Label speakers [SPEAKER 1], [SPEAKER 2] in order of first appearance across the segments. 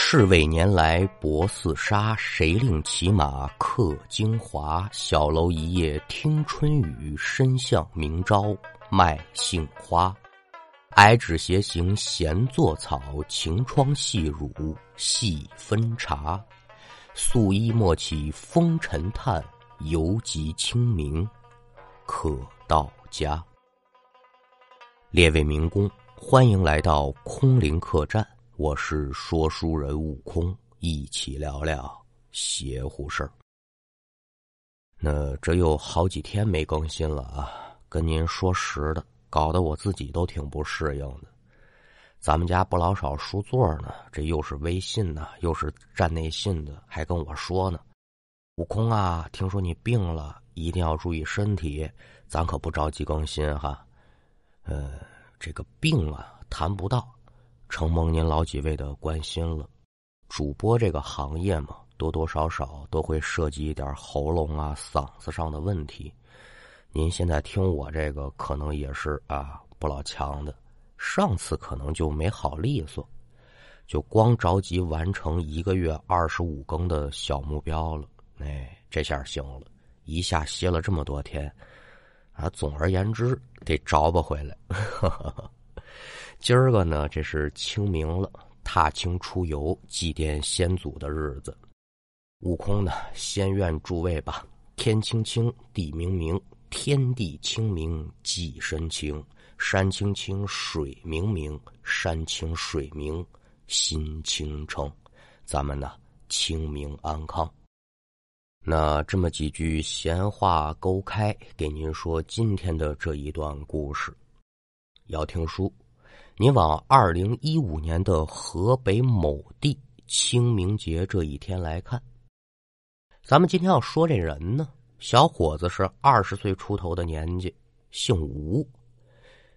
[SPEAKER 1] 是为年来薄似纱，谁令骑马客京华？小楼一夜听春雨，深巷明朝卖杏花。矮纸斜行闲作草，晴窗细乳细分茶。素衣莫起风尘叹，犹及清明可到家。列位民工，欢迎来到空灵客栈。我是说书人悟空，一起聊聊邪乎事儿。那这有好几天没更新了啊，跟您说实的，搞得我自己都挺不适应的。咱们家不老少书座呢，这又是微信呢，又是站内信的，还跟我说呢：“悟空啊，听说你病了，一定要注意身体，咱可不着急更新哈。”呃，这个病啊，谈不到。承蒙您老几位的关心了，主播这个行业嘛，多多少少都会涉及一点喉咙啊、嗓子上的问题。您现在听我这个，可能也是啊不老强的。上次可能就没好利索，就光着急完成一个月二十五更的小目标了。哎，这下行了，一下歇了这么多天，啊，总而言之得找不回来。今儿个呢，这是清明了，踏青出游、祭奠先祖的日子。悟空呢，先愿诸位吧：天清清，地明明，天地清明祭神清；山清清，水明明，山清水明心清澄。咱们呢，清明安康。那这么几句闲话勾开，给您说今天的这一段故事。要听书。你往二零一五年的河北某地清明节这一天来看，咱们今天要说这人呢，小伙子是二十岁出头的年纪，姓吴，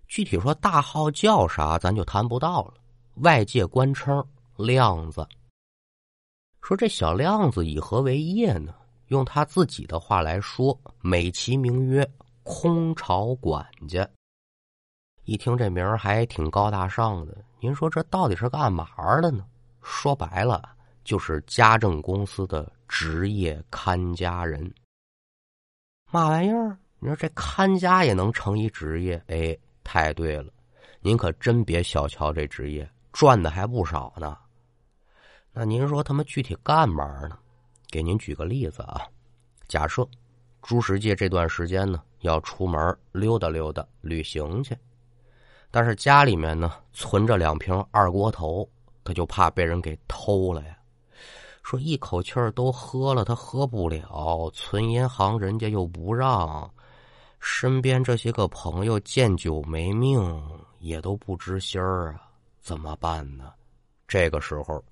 [SPEAKER 1] 具体说大号叫啥，咱就谈不到了。外界官称亮子。说这小亮子以何为业呢？用他自己的话来说，美其名曰空巢管家。一听这名儿还挺高大上的，您说这到底是干嘛的呢？说白了就是家政公司的职业看家人。嘛玩意儿？你说这看家也能成一职业？哎，太对了，您可真别小瞧这职业，赚的还不少呢。那您说他们具体干嘛呢？给您举个例子啊，假设朱世界这段时间呢要出门溜达溜达、旅行去。但是家里面呢存着两瓶二锅头，他就怕被人给偷了呀。说一口气儿都喝了，他喝不了，存银行人家又不让，身边这些个朋友见酒没命，也都不知心儿啊，怎么办呢？这个时候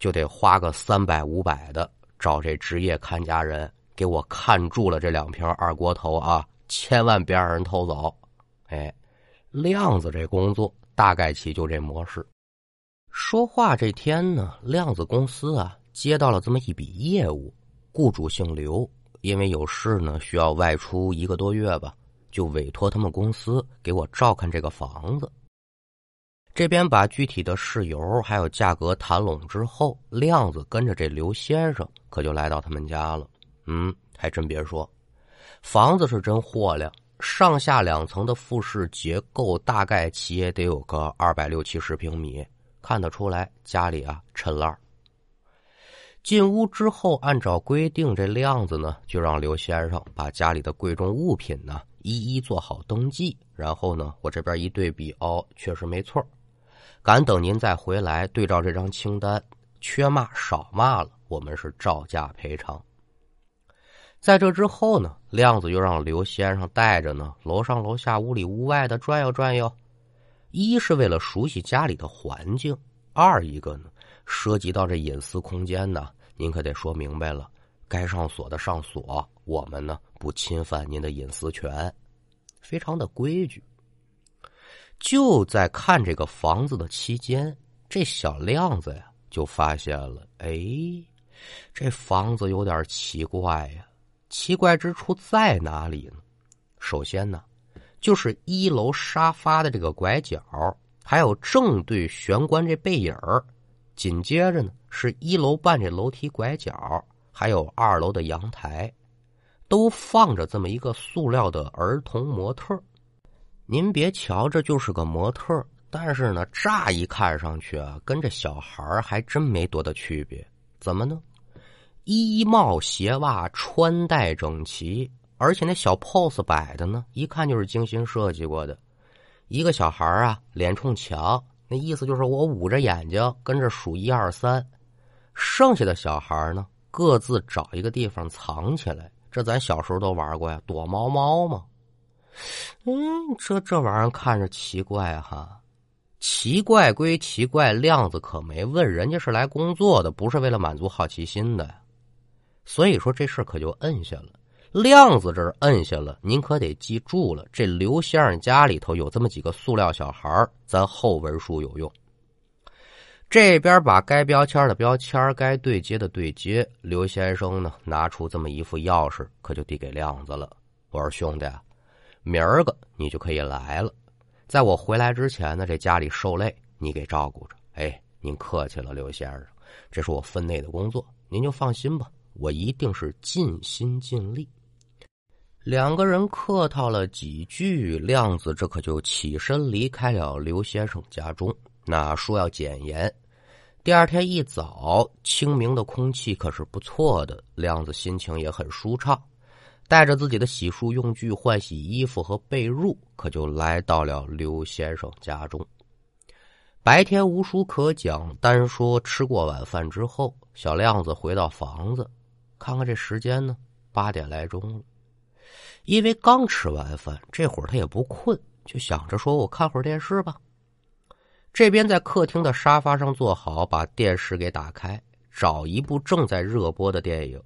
[SPEAKER 1] 就得花个三百五百的找这职业看家人给我看住了这两瓶二锅头啊，千万别让人偷走，哎。亮子这工作大概其就这模式。说话这天呢，亮子公司啊接到了这么一笔业务，雇主姓刘，因为有事呢需要外出一个多月吧，就委托他们公司给我照看这个房子。这边把具体的事由还有价格谈拢之后，亮子跟着这刘先生可就来到他们家了。嗯，还真别说，房子是真货亮。上下两层的复式结构，大概其也得有个二百六七十平米，看得出来家里啊趁烂。进屋之后，按照规定，这亮子呢就让刘先生把家里的贵重物品呢一一做好登记，然后呢我这边一对比，哦，确实没错，敢等您再回来对照这张清单，缺嘛少嘛了，我们是照价赔偿。在这之后呢，亮子又让刘先生带着呢，楼上楼下、屋里屋外的转悠转悠。一是为了熟悉家里的环境，二一个呢，涉及到这隐私空间呢，您可得说明白了，该上锁的上锁，我们呢不侵犯您的隐私权，非常的规矩。就在看这个房子的期间，这小亮子呀就发现了，哎，这房子有点奇怪呀。奇怪之处在哪里呢？首先呢，就是一楼沙发的这个拐角，还有正对玄关这背影紧接着呢是一楼半这楼梯拐角，还有二楼的阳台，都放着这么一个塑料的儿童模特。您别瞧这就是个模特，但是呢，乍一看上去啊，跟这小孩还真没多大区别。怎么呢？衣帽鞋袜穿戴整齐，而且那小 pose 摆的呢，一看就是精心设计过的。一个小孩啊，脸冲墙，那意思就是我捂着眼睛跟着数一二三。剩下的小孩呢，各自找一个地方藏起来。这咱小时候都玩过呀，躲猫猫嘛。嗯，这这玩意儿看着奇怪哈，奇怪归奇怪，亮子可没问人家是来工作的，不是为了满足好奇心的。所以说这事可就摁下了。亮子这儿摁下了，您可得记住了，这刘先生家里头有这么几个塑料小孩咱后文书有用。这边把该标签的标签，该对接的对接。刘先生呢，拿出这么一副钥匙，可就递给亮子了。我说兄弟。明儿个你就可以来了，在我回来之前呢，这家里受累你给照顾着。哎，您客气了，刘先生，这是我分内的工作，您就放心吧，我一定是尽心尽力。两个人客套了几句，亮子这可就起身离开了刘先生家中。那说要减盐，第二天一早，清明的空气可是不错的，亮子心情也很舒畅。带着自己的洗漱用具、换洗衣服和被褥，可就来到了刘先生家中。白天无书可讲，单说吃过晚饭之后，小亮子回到房子，看看这时间呢，八点来钟了。因为刚吃完饭，这会儿他也不困，就想着说：“我看会儿电视吧。”这边在客厅的沙发上坐好，把电视给打开，找一部正在热播的电影。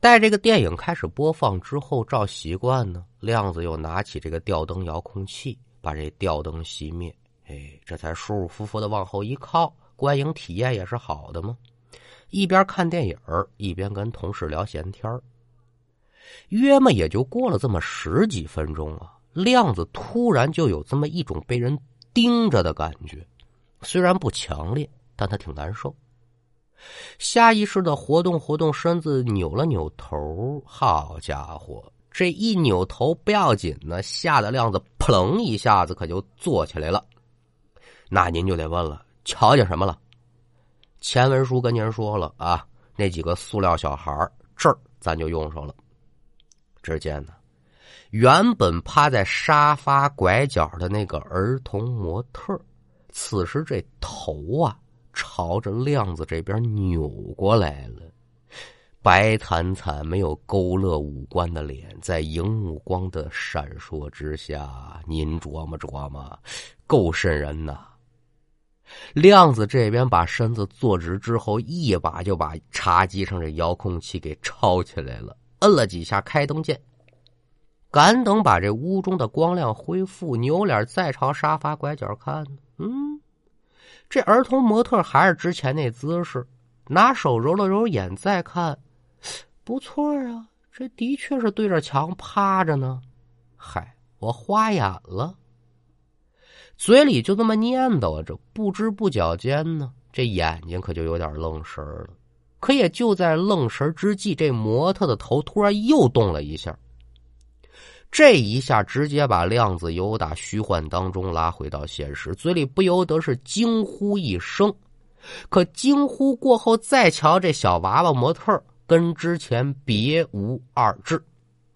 [SPEAKER 1] 待这个电影开始播放之后，照习惯呢，亮子又拿起这个吊灯遥控器，把这吊灯熄灭。哎，这才舒舒服服的往后一靠，观影体验也是好的嘛。一边看电影一边跟同事聊闲天约么也就过了这么十几分钟啊，亮子突然就有这么一种被人盯着的感觉，虽然不强烈，但他挺难受。下意识的活动活动身子，扭了扭头。好家伙，这一扭头不要紧呢，吓得亮子扑棱一下子可就坐起来了。那您就得问了，瞧见什么了？前文书跟您说了啊，那几个塑料小孩这儿咱就用上了。只见呢，原本趴在沙发拐角的那个儿童模特，此时这头啊。朝着亮子这边扭过来了，白惨惨、没有勾勒五官的脸，在荧幕光的闪烁之下，您琢磨琢磨，够瘆人呐！亮子这边把身子坐直之后，一把就把茶几上这遥控器给抄起来了，摁了几下开灯键。赶等把这屋中的光亮恢复，扭脸再朝沙发拐角看，嗯。这儿童模特还是之前那姿势，拿手揉了揉眼，再看，不错啊，这的确是对着墙趴着呢。嗨，我花眼了，嘴里就这么念叨着，不知不觉间呢，这眼睛可就有点愣神了。可也就在愣神之际，这模特的头突然又动了一下。这一下直接把量子由打虚幻当中拉回到现实，嘴里不由得是惊呼一声。可惊呼过后，再瞧这小娃娃模特，跟之前别无二致。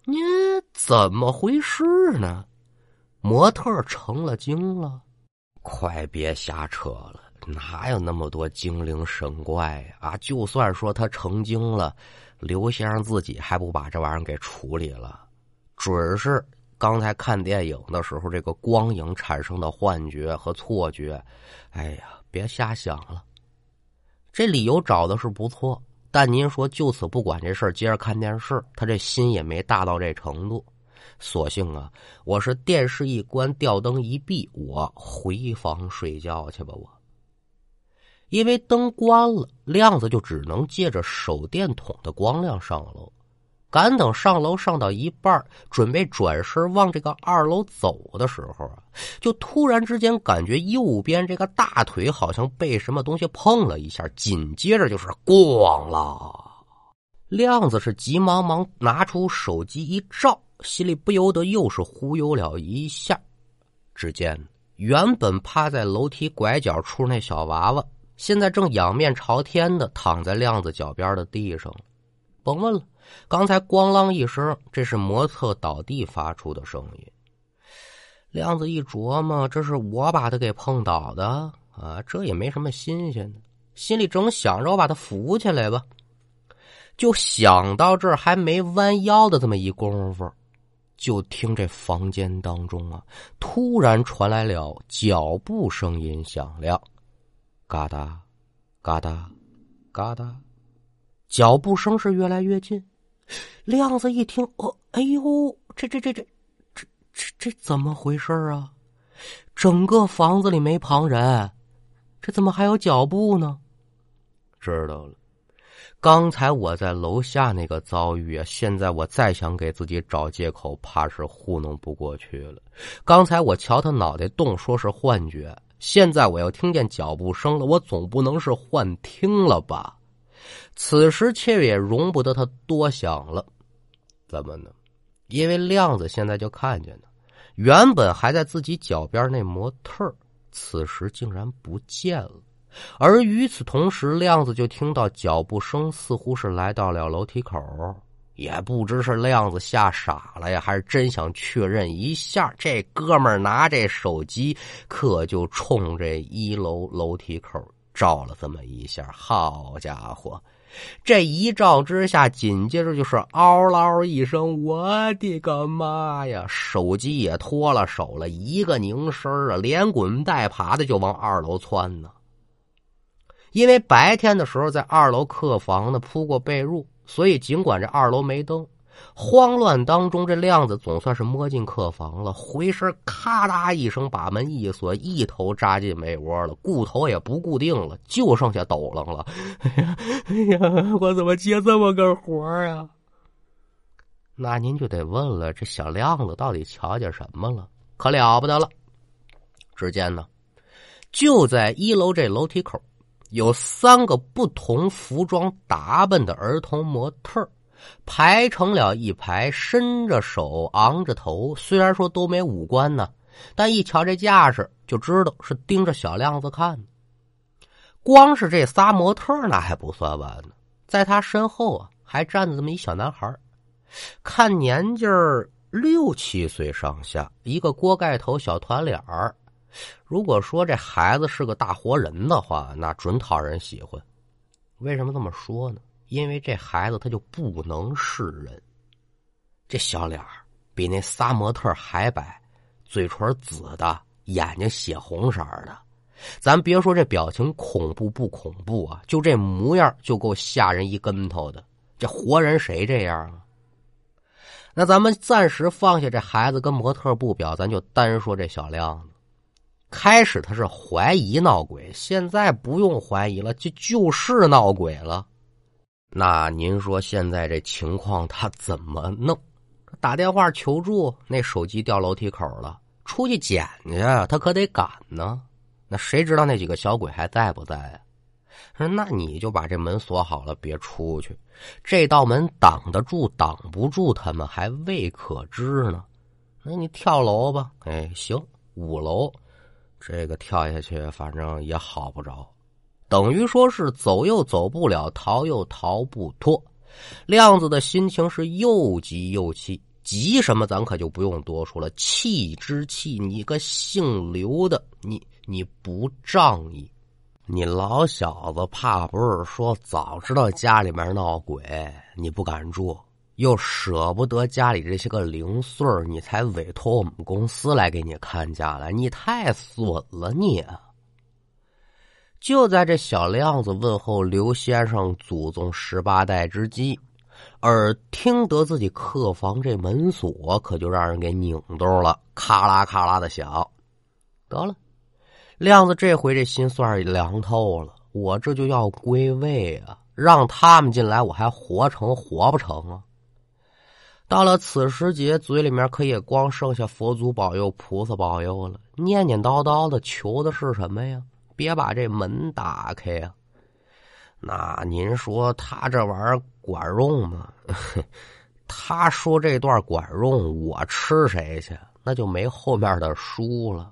[SPEAKER 1] 你怎么回事呢？模特成了精了？快别瞎扯了，哪有那么多精灵神怪啊？就算说他成精了，刘先生自己还不把这玩意儿给处理了？准是刚才看电影的时候，这个光影产生的幻觉和错觉。哎呀，别瞎想了。这理由找的是不错，但您说就此不管这事儿，接着看电视，他这心也没大到这程度。索性啊，我是电视一关，吊灯一闭，我回房睡觉去吧。我因为灯关了，亮子就只能借着手电筒的光亮上楼。赶等上楼上到一半，准备转身往这个二楼走的时候啊，就突然之间感觉右边这个大腿好像被什么东西碰了一下，紧接着就是咣了。亮子是急忙忙拿出手机一照，心里不由得又是忽悠了一下。只见原本趴在楼梯拐角处那小娃娃，现在正仰面朝天的躺在亮子脚边的地上。甭问了。刚才咣啷一声，这是模特倒地发出的声音。亮子一琢磨，这是我把他给碰倒的啊，这也没什么新鲜的。心里正想着我把他扶起来吧，就想到这儿，还没弯腰的这么一功夫，就听这房间当中啊，突然传来了脚步声音响亮，嘎哒，嘎哒，嘎哒，脚步声是越来越近。亮子一听，哦，哎呦，这这这这这这这怎么回事啊？整个房子里没旁人，这怎么还有脚步呢？知道了，刚才我在楼下那个遭遇啊，现在我再想给自己找借口，怕是糊弄不过去了。刚才我瞧他脑袋动，说是幻觉，现在我又听见脚步声了，我总不能是幻听了吧？此时却也容不得他多想了，怎么呢？因为亮子现在就看见了，原本还在自己脚边那模特此时竟然不见了。而与此同时，亮子就听到脚步声，似乎是来到了楼梯口。也不知是亮子吓傻了呀，还是真想确认一下。这哥们拿这手机，可就冲这一楼楼梯口照了这么一下。好家伙！这一照之下，紧接着就是嗷嗷一声，我的个妈呀！手机也脱了手了，一个拧身啊，连滚带爬的就往二楼窜呢。因为白天的时候在二楼客房呢铺过被褥，所以尽管这二楼没灯。慌乱当中，这亮子总算是摸进客房了，回身咔嗒一声把门一锁，一头扎进被窝了，固头也不固定了，就剩下抖楞了。哎呀，哎呀，我怎么接这么个活啊？那您就得问了，这小亮子到底瞧见什么了？可了不得了！只见呢，就在一楼这楼梯口，有三个不同服装打扮的儿童模特排成了一排，伸着手，昂着头。虽然说都没五官呢，但一瞧这架势，就知道是盯着小亮子看。光是这仨模特那还不算完呢，在他身后啊，还站着这么一小男孩看年纪六七岁上下，一个锅盖头小团脸儿。如果说这孩子是个大活人的话，那准讨人喜欢。为什么这么说呢？因为这孩子他就不能是人，这小脸儿比那仨模特还白，嘴唇紫的，眼睛血红色的。咱别说这表情恐怖不恐怖啊，就这模样就够吓人一跟头的。这活人谁这样啊？那咱们暂时放下这孩子跟模特不表，咱就单说这小亮。开始他是怀疑闹鬼，现在不用怀疑了，就就是闹鬼了。那您说现在这情况他怎么弄？打电话求助，那手机掉楼梯口了，出去捡去，他可得赶呢。那谁知道那几个小鬼还在不在啊？说那你就把这门锁好了，别出去。这道门挡得住，挡不住，他们还未可知呢。那你跳楼吧，哎，行，五楼，这个跳下去，反正也好不着。等于说是走又走不了，逃又逃不脱。亮子的心情是又急又气，急什么咱可就不用多说了。气之气，你个姓刘的，你你不仗义，你老小子怕不是说早知道家里面闹鬼你不敢住，又舍不得家里这些个零碎你才委托我们公司来给你看家来，你太损了你。就在这小亮子问候刘先生祖宗十八代之际，而听得自己客房这门锁可就让人给拧动了，咔啦咔啦的响。得了，亮子这回这心算是凉透了。我这就要归位啊！让他们进来，我还活成活不成啊？到了此时节，嘴里面可也光剩下佛祖保佑、菩萨保佑了，念念叨叨的求的是什么呀？别把这门打开呀！那您说他这玩意儿管用吗？他说这段管用，我吃谁去？那就没后面的书了。